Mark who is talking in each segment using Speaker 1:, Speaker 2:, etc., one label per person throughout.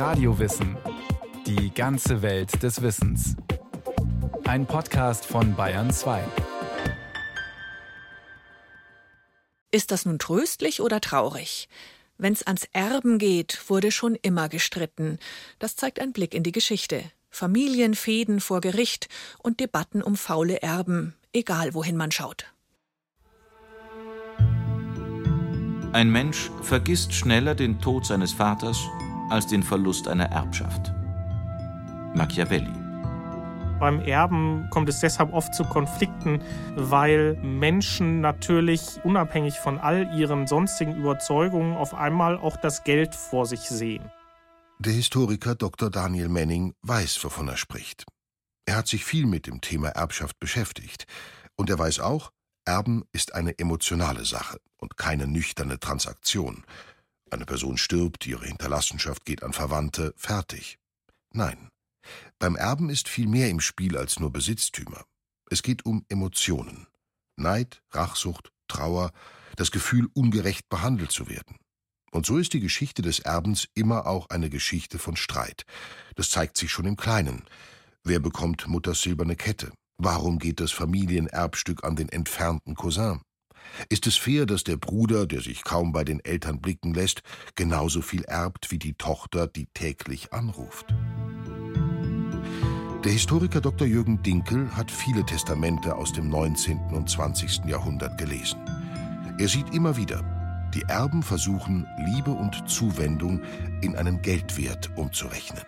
Speaker 1: Radiowissen. Die ganze Welt des Wissens. Ein Podcast von Bayern 2.
Speaker 2: Ist das nun tröstlich oder traurig? Wenn's ans Erben geht, wurde schon immer gestritten. Das zeigt ein Blick in die Geschichte. Familienfäden vor Gericht und Debatten um faule Erben, egal wohin man schaut.
Speaker 3: Ein Mensch vergisst schneller den Tod seines Vaters als den Verlust einer Erbschaft. Machiavelli.
Speaker 4: Beim Erben kommt es deshalb oft zu Konflikten, weil Menschen natürlich unabhängig von all ihren sonstigen Überzeugungen auf einmal auch das Geld vor sich sehen.
Speaker 5: Der Historiker Dr. Daniel Manning weiß, wovon er spricht. Er hat sich viel mit dem Thema Erbschaft beschäftigt. Und er weiß auch, Erben ist eine emotionale Sache und keine nüchterne Transaktion. Eine Person stirbt, ihre Hinterlassenschaft geht an Verwandte, fertig. Nein. Beim Erben ist viel mehr im Spiel als nur Besitztümer. Es geht um Emotionen. Neid, Rachsucht, Trauer, das Gefühl, ungerecht behandelt zu werden. Und so ist die Geschichte des Erbens immer auch eine Geschichte von Streit. Das zeigt sich schon im Kleinen. Wer bekommt Mutters silberne Kette? Warum geht das Familienerbstück an den entfernten Cousin? Ist es fair, dass der Bruder, der sich kaum bei den Eltern blicken lässt, genauso viel erbt wie die Tochter, die täglich anruft? Der Historiker Dr. Jürgen Dinkel hat viele Testamente aus dem 19. und 20. Jahrhundert gelesen. Er sieht immer wieder, die Erben versuchen, Liebe und Zuwendung in einen Geldwert umzurechnen.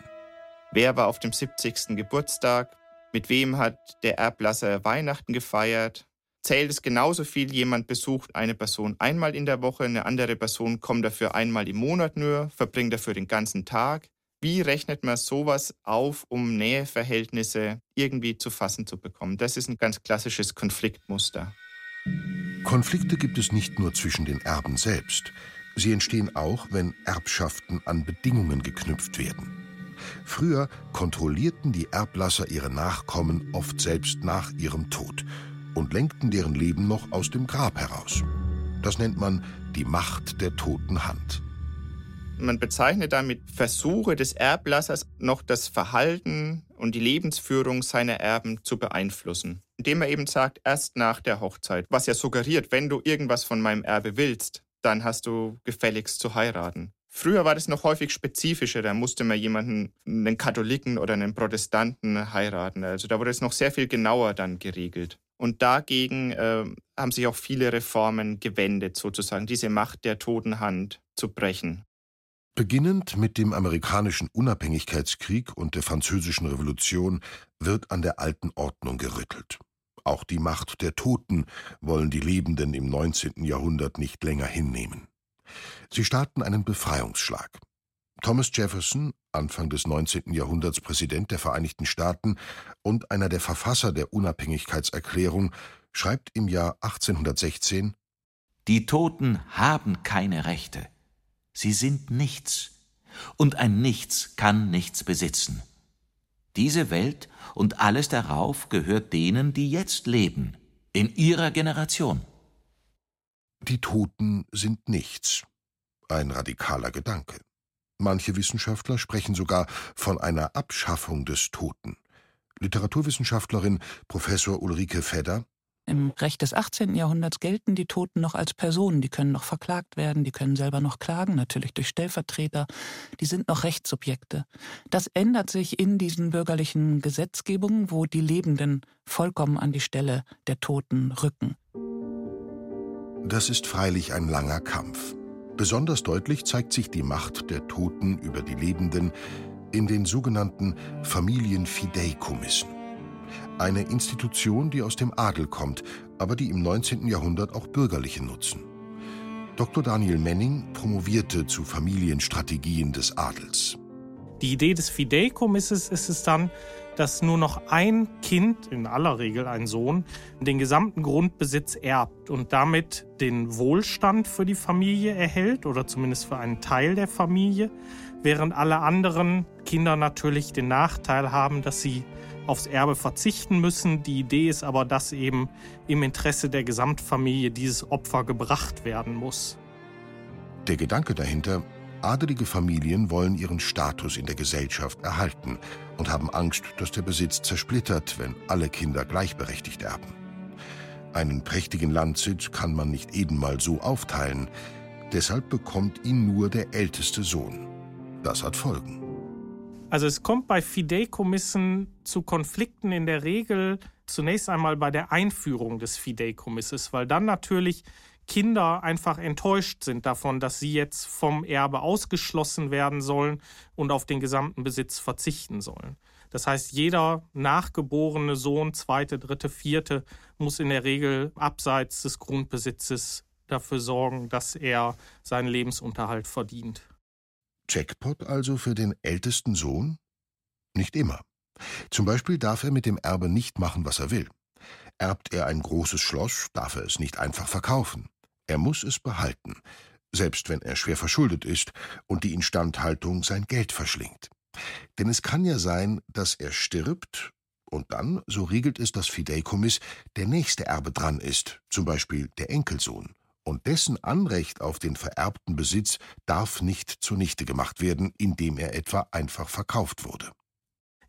Speaker 6: Wer war auf dem 70. Geburtstag? Mit wem hat der Erblasser Weihnachten gefeiert? Zählt es genauso viel, jemand besucht eine Person einmal in der Woche, eine andere Person kommt dafür einmal im Monat nur, verbringt dafür den ganzen Tag? Wie rechnet man sowas auf, um Näheverhältnisse irgendwie zu fassen zu bekommen? Das ist ein ganz klassisches Konfliktmuster.
Speaker 5: Konflikte gibt es nicht nur zwischen den Erben selbst. Sie entstehen auch, wenn Erbschaften an Bedingungen geknüpft werden. Früher kontrollierten die Erblasser ihre Nachkommen oft selbst nach ihrem Tod und lenkten deren Leben noch aus dem Grab heraus. Das nennt man die Macht der toten Hand.
Speaker 6: Man bezeichnet damit Versuche des Erblassers, noch das Verhalten und die Lebensführung seiner Erben zu beeinflussen. Indem er eben sagt, erst nach der Hochzeit, was ja suggeriert, wenn du irgendwas von meinem Erbe willst, dann hast du gefälligst zu heiraten. Früher war das noch häufig spezifischer, da musste man jemanden, einen Katholiken oder einen Protestanten heiraten. Also da wurde es noch sehr viel genauer dann geregelt. Und dagegen äh, haben sich auch viele Reformen gewendet, sozusagen diese Macht der toten Hand zu brechen.
Speaker 5: Beginnend mit dem amerikanischen Unabhängigkeitskrieg und der französischen Revolution wird an der alten Ordnung gerüttelt. Auch die Macht der Toten wollen die Lebenden im 19. Jahrhundert nicht länger hinnehmen. Sie starten einen Befreiungsschlag. Thomas Jefferson, Anfang des 19. Jahrhunderts Präsident der Vereinigten Staaten und einer der Verfasser der Unabhängigkeitserklärung, schreibt im Jahr 1816
Speaker 3: Die Toten haben keine Rechte. Sie sind nichts. Und ein Nichts kann nichts besitzen. Diese Welt und alles darauf gehört denen, die jetzt leben, in ihrer Generation.
Speaker 5: Die Toten sind nichts. Ein radikaler Gedanke. Manche Wissenschaftler sprechen sogar von einer Abschaffung des Toten. Literaturwissenschaftlerin Professor Ulrike Fedder
Speaker 7: im Recht des 18. Jahrhunderts gelten die Toten noch als Personen, die können noch verklagt werden, die können selber noch klagen, natürlich durch Stellvertreter, die sind noch Rechtssubjekte. Das ändert sich in diesen bürgerlichen Gesetzgebungen, wo die Lebenden vollkommen an die Stelle der Toten rücken.
Speaker 5: Das ist freilich ein langer Kampf. Besonders deutlich zeigt sich die Macht der Toten über die Lebenden in den sogenannten Familienfideikommissen. Eine Institution, die aus dem Adel kommt, aber die im 19. Jahrhundert auch Bürgerliche nutzen. Dr. Daniel Menning promovierte zu Familienstrategien des Adels.
Speaker 4: Die Idee des Fideikommisses ist es dann, dass nur noch ein Kind, in aller Regel ein Sohn, den gesamten Grundbesitz erbt und damit den Wohlstand für die Familie erhält oder zumindest für einen Teil der Familie, während alle anderen Kinder natürlich den Nachteil haben, dass sie aufs Erbe verzichten müssen. Die Idee ist aber, dass eben im Interesse der Gesamtfamilie dieses Opfer gebracht werden muss.
Speaker 5: Der Gedanke dahinter, Adelige Familien wollen ihren Status in der Gesellschaft erhalten und haben Angst, dass der Besitz zersplittert, wenn alle Kinder gleichberechtigt erben. Einen prächtigen Landsitz kann man nicht eben mal so aufteilen, deshalb bekommt ihn nur der älteste Sohn. Das hat Folgen.
Speaker 4: Also es kommt bei Fideikommissen zu Konflikten in der Regel zunächst einmal bei der Einführung des Fideikommisses, weil dann natürlich Kinder einfach enttäuscht sind davon, dass sie jetzt vom Erbe ausgeschlossen werden sollen und auf den gesamten Besitz verzichten sollen. Das heißt, jeder nachgeborene Sohn, zweite, dritte, vierte, muss in der Regel abseits des Grundbesitzes dafür sorgen, dass er seinen Lebensunterhalt verdient.
Speaker 5: Jackpot also für den ältesten Sohn? Nicht immer. Zum Beispiel darf er mit dem Erbe nicht machen, was er will. Erbt er ein großes Schloss, darf er es nicht einfach verkaufen. Er muss es behalten, selbst wenn er schwer verschuldet ist und die Instandhaltung sein Geld verschlingt. Denn es kann ja sein, dass er stirbt und dann, so regelt es das Fideikommiss, der nächste Erbe dran ist, zum Beispiel der Enkelsohn und dessen Anrecht auf den vererbten Besitz darf nicht zunichte gemacht werden, indem er etwa einfach verkauft wurde.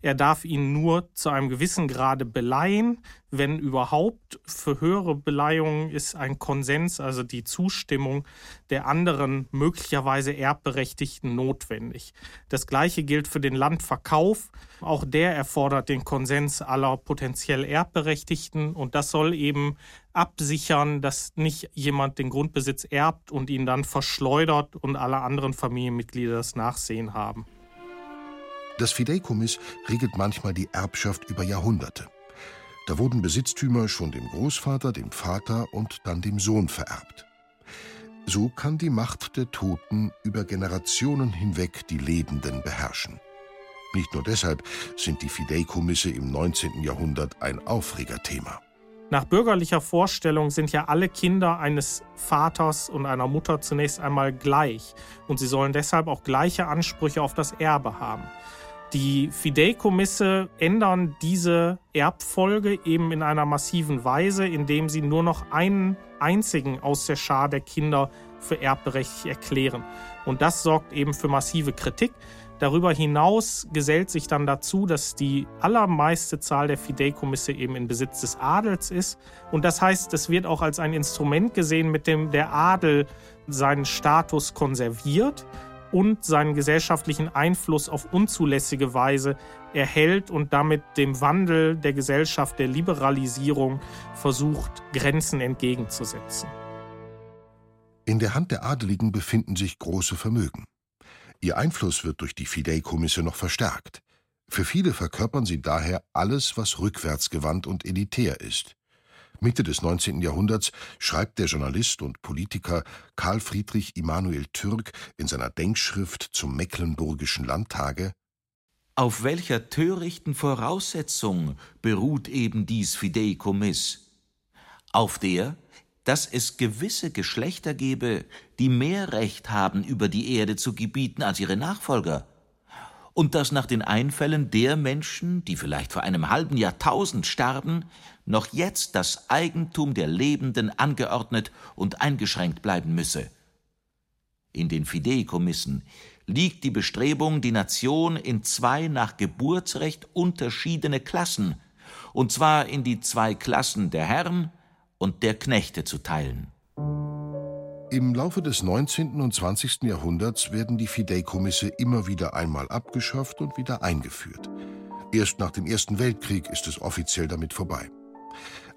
Speaker 4: Er darf ihn nur zu einem gewissen Grade beleihen, wenn überhaupt. Für höhere Beleihungen ist ein Konsens, also die Zustimmung der anderen möglicherweise Erbberechtigten notwendig. Das gleiche gilt für den Landverkauf. Auch der erfordert den Konsens aller potenziell Erbberechtigten und das soll eben absichern, dass nicht jemand den Grundbesitz erbt und ihn dann verschleudert und alle anderen Familienmitglieder das Nachsehen haben.
Speaker 5: Das Fideikommiss regelt manchmal die Erbschaft über Jahrhunderte. Da wurden Besitztümer schon dem Großvater, dem Vater und dann dem Sohn vererbt. So kann die Macht der Toten über Generationen hinweg die Lebenden beherrschen. Nicht nur deshalb sind die Fideikomisse im 19. Jahrhundert ein Aufregerthema.
Speaker 4: Nach bürgerlicher Vorstellung sind ja alle Kinder eines Vaters und einer Mutter zunächst einmal gleich und sie sollen deshalb auch gleiche Ansprüche auf das Erbe haben. Die Fideikomisse ändern diese Erbfolge eben in einer massiven Weise, indem sie nur noch einen einzigen aus der Schar der Kinder für erbberechtigt erklären. Und das sorgt eben für massive Kritik. Darüber hinaus gesellt sich dann dazu, dass die allermeiste Zahl der Fideikomisse eben in Besitz des Adels ist. Und das heißt, es wird auch als ein Instrument gesehen, mit dem der Adel seinen Status konserviert und seinen gesellschaftlichen Einfluss auf unzulässige Weise erhält und damit dem Wandel der Gesellschaft, der Liberalisierung versucht, Grenzen entgegenzusetzen.
Speaker 5: In der Hand der Adeligen befinden sich große Vermögen. Ihr Einfluss wird durch die Fideikomisse noch verstärkt. Für viele verkörpern sie daher alles, was rückwärtsgewandt und elitär ist. Mitte des 19. Jahrhunderts schreibt der Journalist und Politiker Karl Friedrich Immanuel Türk in seiner Denkschrift zum Mecklenburgischen Landtage
Speaker 3: Auf welcher törichten Voraussetzung beruht eben dies Fideikommiss? Auf der, dass es gewisse Geschlechter gebe, die mehr Recht haben, über die Erde zu gebieten als ihre Nachfolger, und dass nach den Einfällen der Menschen, die vielleicht vor einem halben Jahrtausend starben, noch jetzt das Eigentum der Lebenden angeordnet und eingeschränkt bleiben müsse. In den Fideikommissen liegt die Bestrebung, die Nation in zwei nach Geburtsrecht unterschiedene Klassen, und zwar in die zwei Klassen der Herren und der Knechte zu teilen.
Speaker 5: Im Laufe des 19. und 20. Jahrhunderts werden die Fideikomisse immer wieder einmal abgeschafft und wieder eingeführt. Erst nach dem Ersten Weltkrieg ist es offiziell damit vorbei.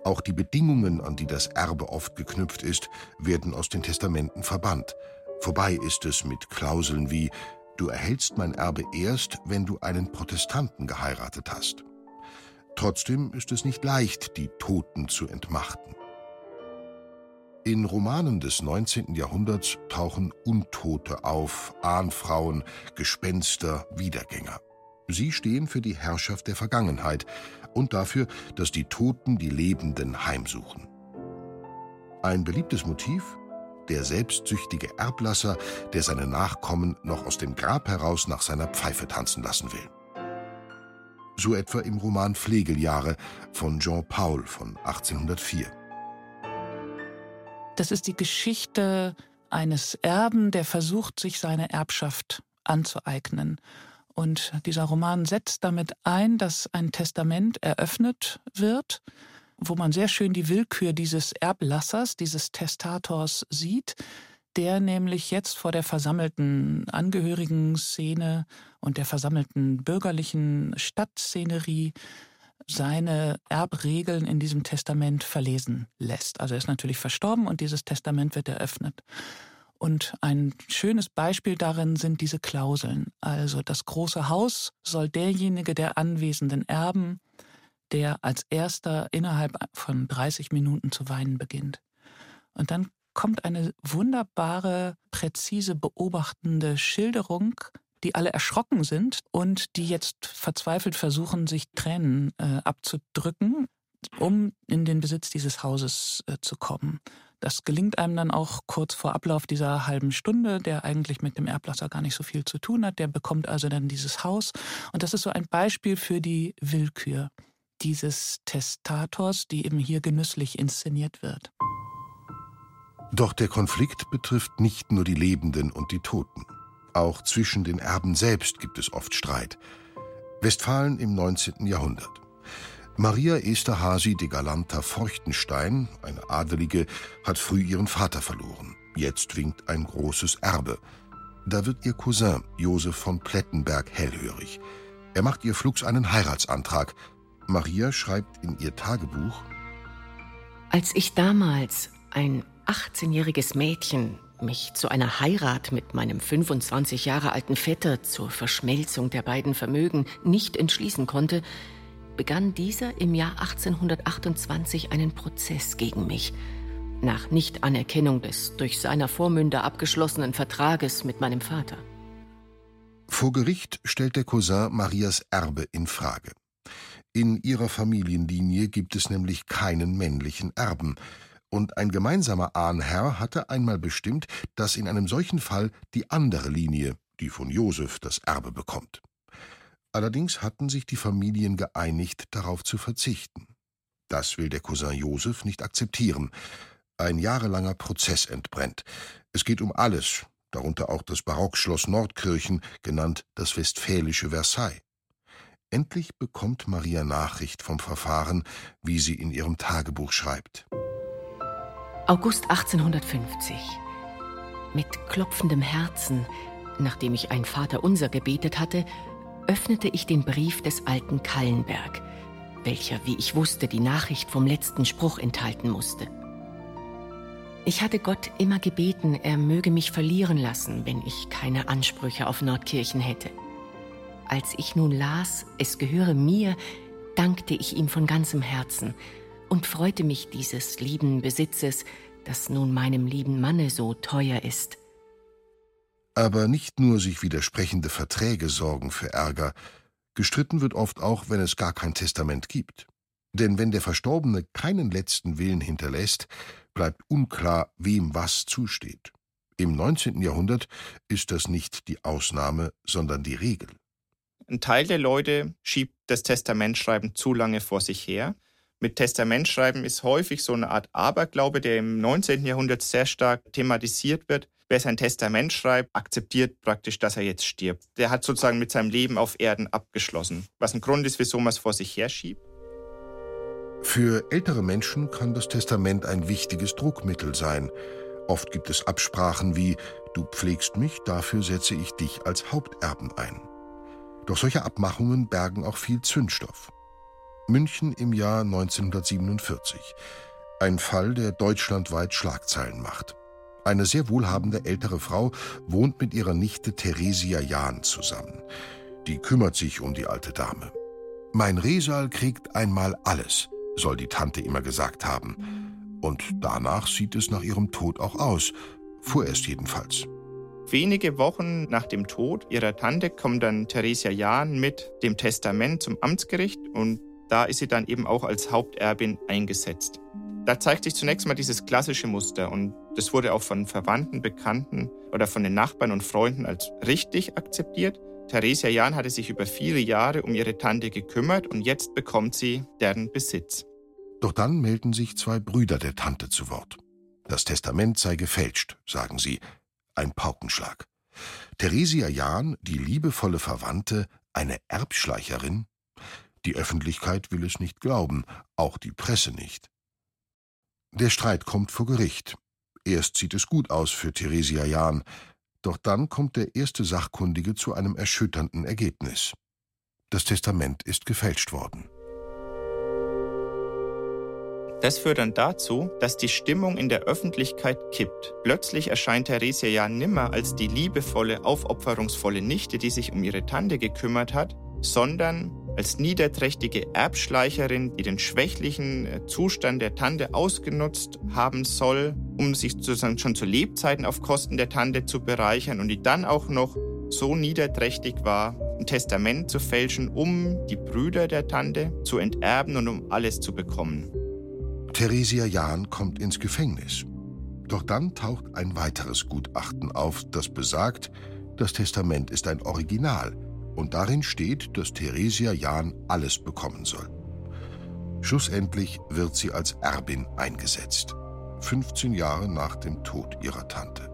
Speaker 5: Auch die Bedingungen, an die das Erbe oft geknüpft ist, werden aus den Testamenten verbannt. Vorbei ist es mit Klauseln wie Du erhältst mein Erbe erst, wenn du einen Protestanten geheiratet hast. Trotzdem ist es nicht leicht, die Toten zu entmachten. In Romanen des 19. Jahrhunderts tauchen Untote auf, Ahnfrauen, Gespenster, Wiedergänger. Sie stehen für die Herrschaft der Vergangenheit und dafür, dass die Toten die Lebenden heimsuchen. Ein beliebtes Motiv? Der selbstsüchtige Erblasser, der seine Nachkommen noch aus dem Grab heraus nach seiner Pfeife tanzen lassen will. So etwa im Roman Pflegeljahre von Jean Paul von 1804.
Speaker 7: Das ist die Geschichte eines Erben, der versucht, sich seine Erbschaft anzueignen. Und dieser Roman setzt damit ein, dass ein Testament eröffnet wird, wo man sehr schön die Willkür dieses Erblassers, dieses Testators sieht, der nämlich jetzt vor der versammelten Angehörigen-Szene und der versammelten bürgerlichen Stadtszenerie seine Erbregeln in diesem Testament verlesen lässt. Also er ist natürlich verstorben und dieses Testament wird eröffnet. Und ein schönes Beispiel darin sind diese Klauseln. Also das große Haus soll derjenige der anwesenden Erben, der als erster innerhalb von 30 Minuten zu weinen beginnt. Und dann kommt eine wunderbare, präzise, beobachtende Schilderung die alle erschrocken sind und die jetzt verzweifelt versuchen, sich Tränen äh, abzudrücken, um in den Besitz dieses Hauses äh, zu kommen. Das gelingt einem dann auch kurz vor Ablauf dieser halben Stunde, der eigentlich mit dem Erblasser gar nicht so viel zu tun hat. Der bekommt also dann dieses Haus. Und das ist so ein Beispiel für die Willkür dieses Testators, die eben hier genüsslich inszeniert wird.
Speaker 5: Doch der Konflikt betrifft nicht nur die Lebenden und die Toten. Auch zwischen den Erben selbst gibt es oft Streit. Westfalen im 19. Jahrhundert. Maria Esterhazy de Galanta Feuchtenstein, eine Adelige, hat früh ihren Vater verloren. Jetzt winkt ein großes Erbe. Da wird ihr Cousin Josef von Plettenberg hellhörig. Er macht ihr flugs einen Heiratsantrag. Maria schreibt in ihr Tagebuch:
Speaker 8: Als ich damals, ein 18-jähriges Mädchen, mich zu einer Heirat mit meinem 25 Jahre alten Vetter zur Verschmelzung der beiden Vermögen nicht entschließen konnte, begann dieser im Jahr 1828 einen Prozess gegen mich, nach Nichtanerkennung des durch seiner Vormünder abgeschlossenen Vertrages mit meinem Vater.
Speaker 5: Vor Gericht stellt der Cousin Marias Erbe in Frage. In ihrer Familienlinie gibt es nämlich keinen männlichen Erben, und ein gemeinsamer Ahnherr hatte einmal bestimmt, dass in einem solchen Fall die andere Linie, die von Josef, das Erbe bekommt. Allerdings hatten sich die Familien geeinigt, darauf zu verzichten. Das will der Cousin Josef nicht akzeptieren. Ein jahrelanger Prozess entbrennt. Es geht um alles, darunter auch das Barockschloss Nordkirchen, genannt das westfälische Versailles. Endlich bekommt Maria Nachricht vom Verfahren, wie sie in ihrem Tagebuch schreibt.
Speaker 8: August 1850. Mit klopfendem Herzen, nachdem ich ein Vaterunser gebetet hatte, öffnete ich den Brief des alten Kallenberg, welcher, wie ich wusste, die Nachricht vom letzten Spruch enthalten musste. Ich hatte Gott immer gebeten, er möge mich verlieren lassen, wenn ich keine Ansprüche auf Nordkirchen hätte. Als ich nun las, es gehöre mir, dankte ich ihm von ganzem Herzen und freute mich dieses lieben Besitzes, das nun meinem lieben Manne so teuer ist.
Speaker 5: Aber nicht nur sich widersprechende Verträge sorgen für Ärger, gestritten wird oft auch, wenn es gar kein Testament gibt. Denn wenn der Verstorbene keinen letzten Willen hinterlässt, bleibt unklar, wem was zusteht. Im 19. Jahrhundert ist das nicht die Ausnahme, sondern die Regel.
Speaker 6: Ein Teil der Leute schiebt das Testamentschreiben zu lange vor sich her mit Testamentschreiben ist häufig so eine Art Aberglaube, der im 19. Jahrhundert sehr stark thematisiert wird. Wer sein Testament schreibt, akzeptiert praktisch, dass er jetzt stirbt. Der hat sozusagen mit seinem Leben auf Erden abgeschlossen. Was ein Grund ist, wieso man es vor sich herschiebt.
Speaker 5: Für ältere Menschen kann das Testament ein wichtiges Druckmittel sein. Oft gibt es Absprachen wie Du pflegst mich, dafür setze ich dich als Haupterben ein. Doch solche Abmachungen bergen auch viel Zündstoff. München im Jahr 1947. Ein Fall, der deutschlandweit Schlagzeilen macht. Eine sehr wohlhabende ältere Frau wohnt mit ihrer Nichte Theresia Jahn zusammen. Die kümmert sich um die alte Dame. Mein Resal kriegt einmal alles, soll die Tante immer gesagt haben. Und danach sieht es nach ihrem Tod auch aus, vorerst jedenfalls.
Speaker 6: Wenige Wochen nach dem Tod ihrer Tante kommt dann Theresia Jahn mit dem Testament zum Amtsgericht und da ist sie dann eben auch als Haupterbin eingesetzt. Da zeigt sich zunächst mal dieses klassische Muster und das wurde auch von Verwandten, Bekannten oder von den Nachbarn und Freunden als richtig akzeptiert. Theresia Jahn hatte sich über viele Jahre um ihre Tante gekümmert und jetzt bekommt sie deren Besitz.
Speaker 5: Doch dann melden sich zwei Brüder der Tante zu Wort. Das Testament sei gefälscht, sagen sie. Ein Paukenschlag. Theresia Jahn, die liebevolle Verwandte, eine Erbschleicherin? Die Öffentlichkeit will es nicht glauben, auch die Presse nicht. Der Streit kommt vor Gericht. Erst sieht es gut aus für Theresia Jahn, doch dann kommt der erste Sachkundige zu einem erschütternden Ergebnis. Das Testament ist gefälscht worden.
Speaker 6: Das führt dann dazu, dass die Stimmung in der Öffentlichkeit kippt. Plötzlich erscheint Theresia ja nimmer als die liebevolle, aufopferungsvolle Nichte, die sich um ihre Tante gekümmert hat, sondern als niederträchtige Erbschleicherin, die den schwächlichen äh, Zustand der Tante ausgenutzt haben soll, um sich sozusagen schon zu Lebzeiten auf Kosten der Tante zu bereichern und die dann auch noch so niederträchtig war, ein Testament zu fälschen, um die Brüder der Tante zu enterben und um alles zu bekommen.
Speaker 5: Theresia Jahn kommt ins Gefängnis. Doch dann taucht ein weiteres Gutachten auf, das besagt, das Testament ist ein Original und darin steht, dass Theresia Jahn alles bekommen soll. Schlussendlich wird sie als Erbin eingesetzt, 15 Jahre nach dem Tod ihrer Tante.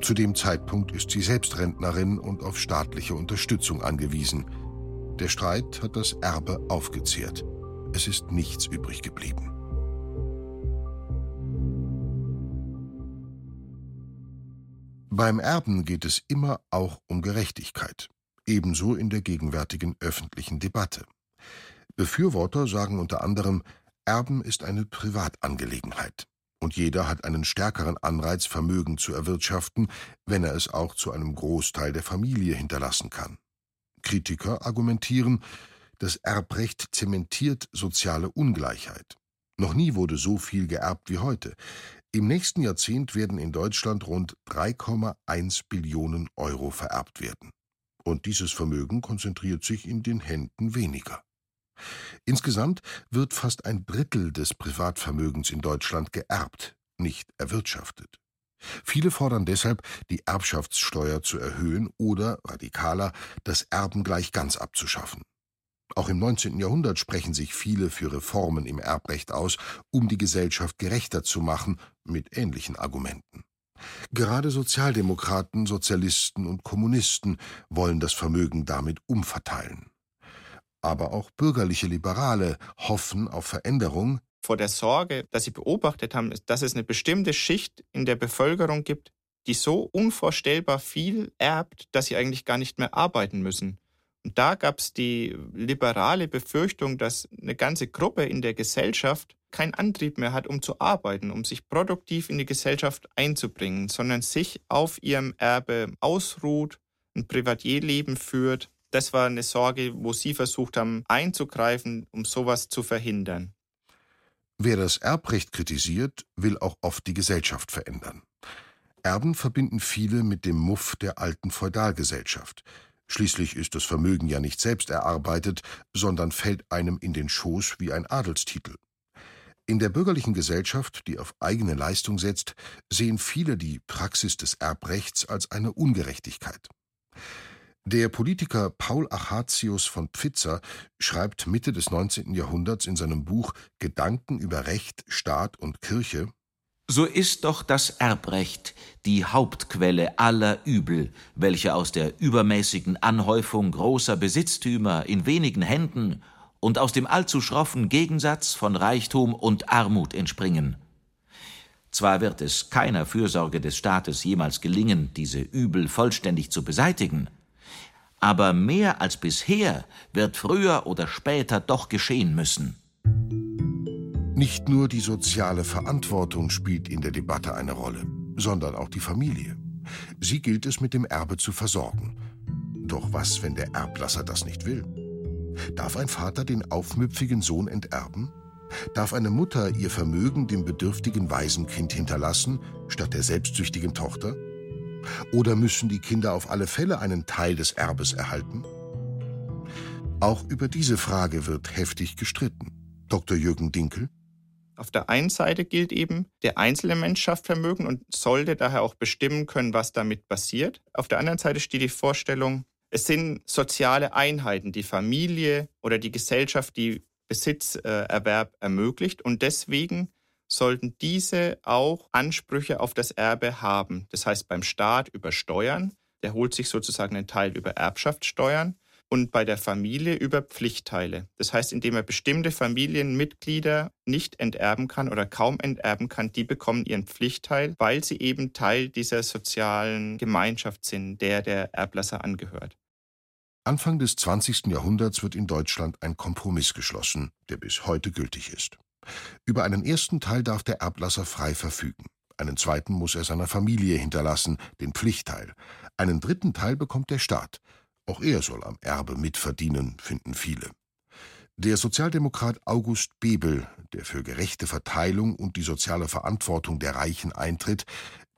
Speaker 5: Zu dem Zeitpunkt ist sie selbst Rentnerin und auf staatliche Unterstützung angewiesen. Der Streit hat das Erbe aufgezehrt. Es ist nichts übrig geblieben. Beim Erben geht es immer auch um Gerechtigkeit, ebenso in der gegenwärtigen öffentlichen Debatte. Befürworter sagen unter anderem, Erben ist eine Privatangelegenheit und jeder hat einen stärkeren Anreiz, Vermögen zu erwirtschaften, wenn er es auch zu einem Großteil der Familie hinterlassen kann. Kritiker argumentieren, das Erbrecht zementiert soziale Ungleichheit. Noch nie wurde so viel geerbt wie heute. Im nächsten Jahrzehnt werden in Deutschland rund 3,1 Billionen Euro vererbt werden. Und dieses Vermögen konzentriert sich in den Händen weniger. Insgesamt wird fast ein Drittel des Privatvermögens in Deutschland geerbt, nicht erwirtschaftet. Viele fordern deshalb, die Erbschaftssteuer zu erhöhen oder, radikaler, das Erben gleich ganz abzuschaffen. Auch im 19. Jahrhundert sprechen sich viele für Reformen im Erbrecht aus, um die Gesellschaft gerechter zu machen, mit ähnlichen Argumenten. Gerade Sozialdemokraten, Sozialisten und Kommunisten wollen das Vermögen damit umverteilen. Aber auch bürgerliche Liberale hoffen auf Veränderung.
Speaker 6: Vor der Sorge, dass sie beobachtet haben, dass es eine bestimmte Schicht in der Bevölkerung gibt, die so unvorstellbar viel erbt, dass sie eigentlich gar nicht mehr arbeiten müssen. Da gab es die liberale Befürchtung, dass eine ganze Gruppe in der Gesellschaft keinen Antrieb mehr hat, um zu arbeiten, um sich produktiv in die Gesellschaft einzubringen, sondern sich auf ihrem Erbe ausruht, ein Privatierleben führt. Das war eine Sorge, wo sie versucht haben einzugreifen, um sowas zu verhindern.
Speaker 5: Wer das Erbrecht kritisiert, will auch oft die Gesellschaft verändern. Erben verbinden viele mit dem Muff der alten Feudalgesellschaft – Schließlich ist das Vermögen ja nicht selbst erarbeitet, sondern fällt einem in den Schoß wie ein Adelstitel. In der bürgerlichen Gesellschaft, die auf eigene Leistung setzt, sehen viele die Praxis des Erbrechts als eine Ungerechtigkeit. Der Politiker Paul Achatius von Pfitzer schreibt Mitte des 19. Jahrhunderts in seinem Buch Gedanken über Recht, Staat und Kirche
Speaker 3: so ist doch das Erbrecht die Hauptquelle aller Übel, welche aus der übermäßigen Anhäufung großer Besitztümer in wenigen Händen und aus dem allzu schroffen Gegensatz von Reichtum und Armut entspringen. Zwar wird es keiner Fürsorge des Staates jemals gelingen, diese Übel vollständig zu beseitigen, aber mehr als bisher wird früher oder später doch geschehen müssen.
Speaker 5: Nicht nur die soziale Verantwortung spielt in der Debatte eine Rolle, sondern auch die Familie. Sie gilt es mit dem Erbe zu versorgen. Doch was, wenn der Erblasser das nicht will? Darf ein Vater den aufmüpfigen Sohn enterben? Darf eine Mutter ihr Vermögen dem bedürftigen Waisenkind hinterlassen, statt der selbstsüchtigen Tochter? Oder müssen die Kinder auf alle Fälle einen Teil des Erbes erhalten? Auch über diese Frage wird heftig gestritten. Dr. Jürgen Dinkel
Speaker 6: auf der einen Seite gilt eben, der einzelne Mensch schafft Vermögen und sollte daher auch bestimmen können, was damit passiert. Auf der anderen Seite steht die Vorstellung, es sind soziale Einheiten, die Familie oder die Gesellschaft, die Besitzerwerb ermöglicht und deswegen sollten diese auch Ansprüche auf das Erbe haben. Das heißt beim Staat über Steuern, der holt sich sozusagen einen Teil über Erbschaftssteuern und bei der Familie über Pflichtteile. Das heißt, indem er bestimmte Familienmitglieder nicht enterben kann oder kaum enterben kann, die bekommen ihren Pflichtteil, weil sie eben Teil dieser sozialen Gemeinschaft sind, der der Erblasser angehört.
Speaker 5: Anfang des 20. Jahrhunderts wird in Deutschland ein Kompromiss geschlossen, der bis heute gültig ist. Über einen ersten Teil darf der Erblasser frei verfügen. Einen zweiten muss er seiner Familie hinterlassen, den Pflichtteil. Einen dritten Teil bekommt der Staat. Auch er soll am Erbe mitverdienen, finden viele. Der Sozialdemokrat August Bebel, der für gerechte Verteilung und die soziale Verantwortung der Reichen eintritt,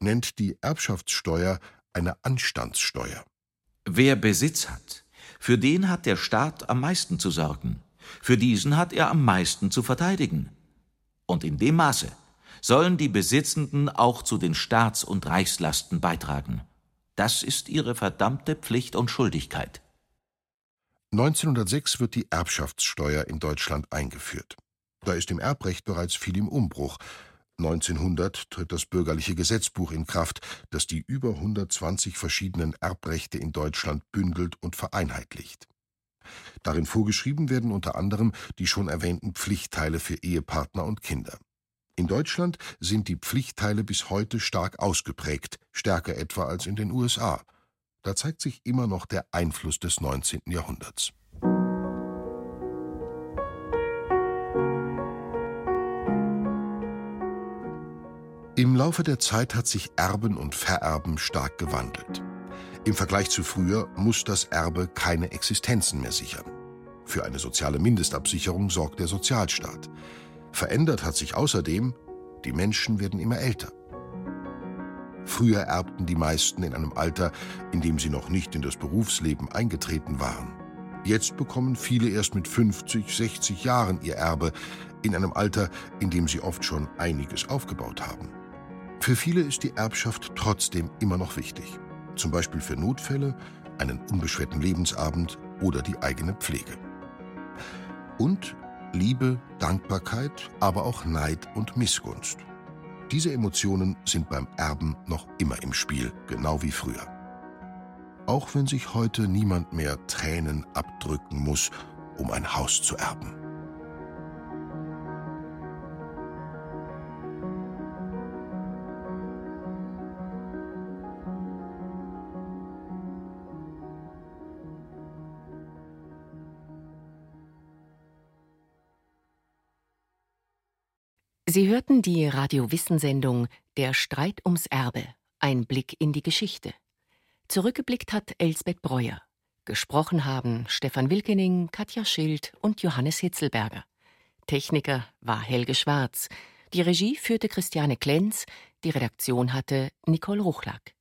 Speaker 5: nennt die Erbschaftssteuer eine Anstandssteuer.
Speaker 3: Wer Besitz hat, für den hat der Staat am meisten zu sorgen, für diesen hat er am meisten zu verteidigen. Und in dem Maße sollen die Besitzenden auch zu den Staats- und Reichslasten beitragen. Das ist ihre verdammte Pflicht und Schuldigkeit.
Speaker 5: 1906 wird die Erbschaftssteuer in Deutschland eingeführt. Da ist im Erbrecht bereits viel im Umbruch. 1900 tritt das bürgerliche Gesetzbuch in Kraft, das die über 120 verschiedenen Erbrechte in Deutschland bündelt und vereinheitlicht. Darin vorgeschrieben werden unter anderem die schon erwähnten Pflichtteile für Ehepartner und Kinder. In Deutschland sind die Pflichtteile bis heute stark ausgeprägt, stärker etwa als in den USA. Da zeigt sich immer noch der Einfluss des 19. Jahrhunderts. Im Laufe der Zeit hat sich Erben und Vererben stark gewandelt. Im Vergleich zu früher muss das Erbe keine Existenzen mehr sichern. Für eine soziale Mindestabsicherung sorgt der Sozialstaat. Verändert hat sich außerdem, die Menschen werden immer älter. Früher erbten die meisten in einem Alter, in dem sie noch nicht in das Berufsleben eingetreten waren. Jetzt bekommen viele erst mit 50, 60 Jahren ihr Erbe, in einem Alter, in dem sie oft schon einiges aufgebaut haben. Für viele ist die Erbschaft trotzdem immer noch wichtig. Zum Beispiel für Notfälle, einen unbeschwerten Lebensabend oder die eigene Pflege. Und Liebe, Dankbarkeit, aber auch Neid und Missgunst. Diese Emotionen sind beim Erben noch immer im Spiel, genau wie früher. Auch wenn sich heute niemand mehr Tränen abdrücken muss, um ein Haus zu erben.
Speaker 8: Sie hörten die Radio-Wissen-Sendung Der Streit ums Erbe. Ein Blick in die Geschichte. Zurückgeblickt hat Elsbeth Breuer. Gesprochen haben Stefan Wilkening, Katja Schild und Johannes Hitzelberger. Techniker war Helge Schwarz. Die Regie führte Christiane Klenz. Die Redaktion hatte Nicole Ruchlack.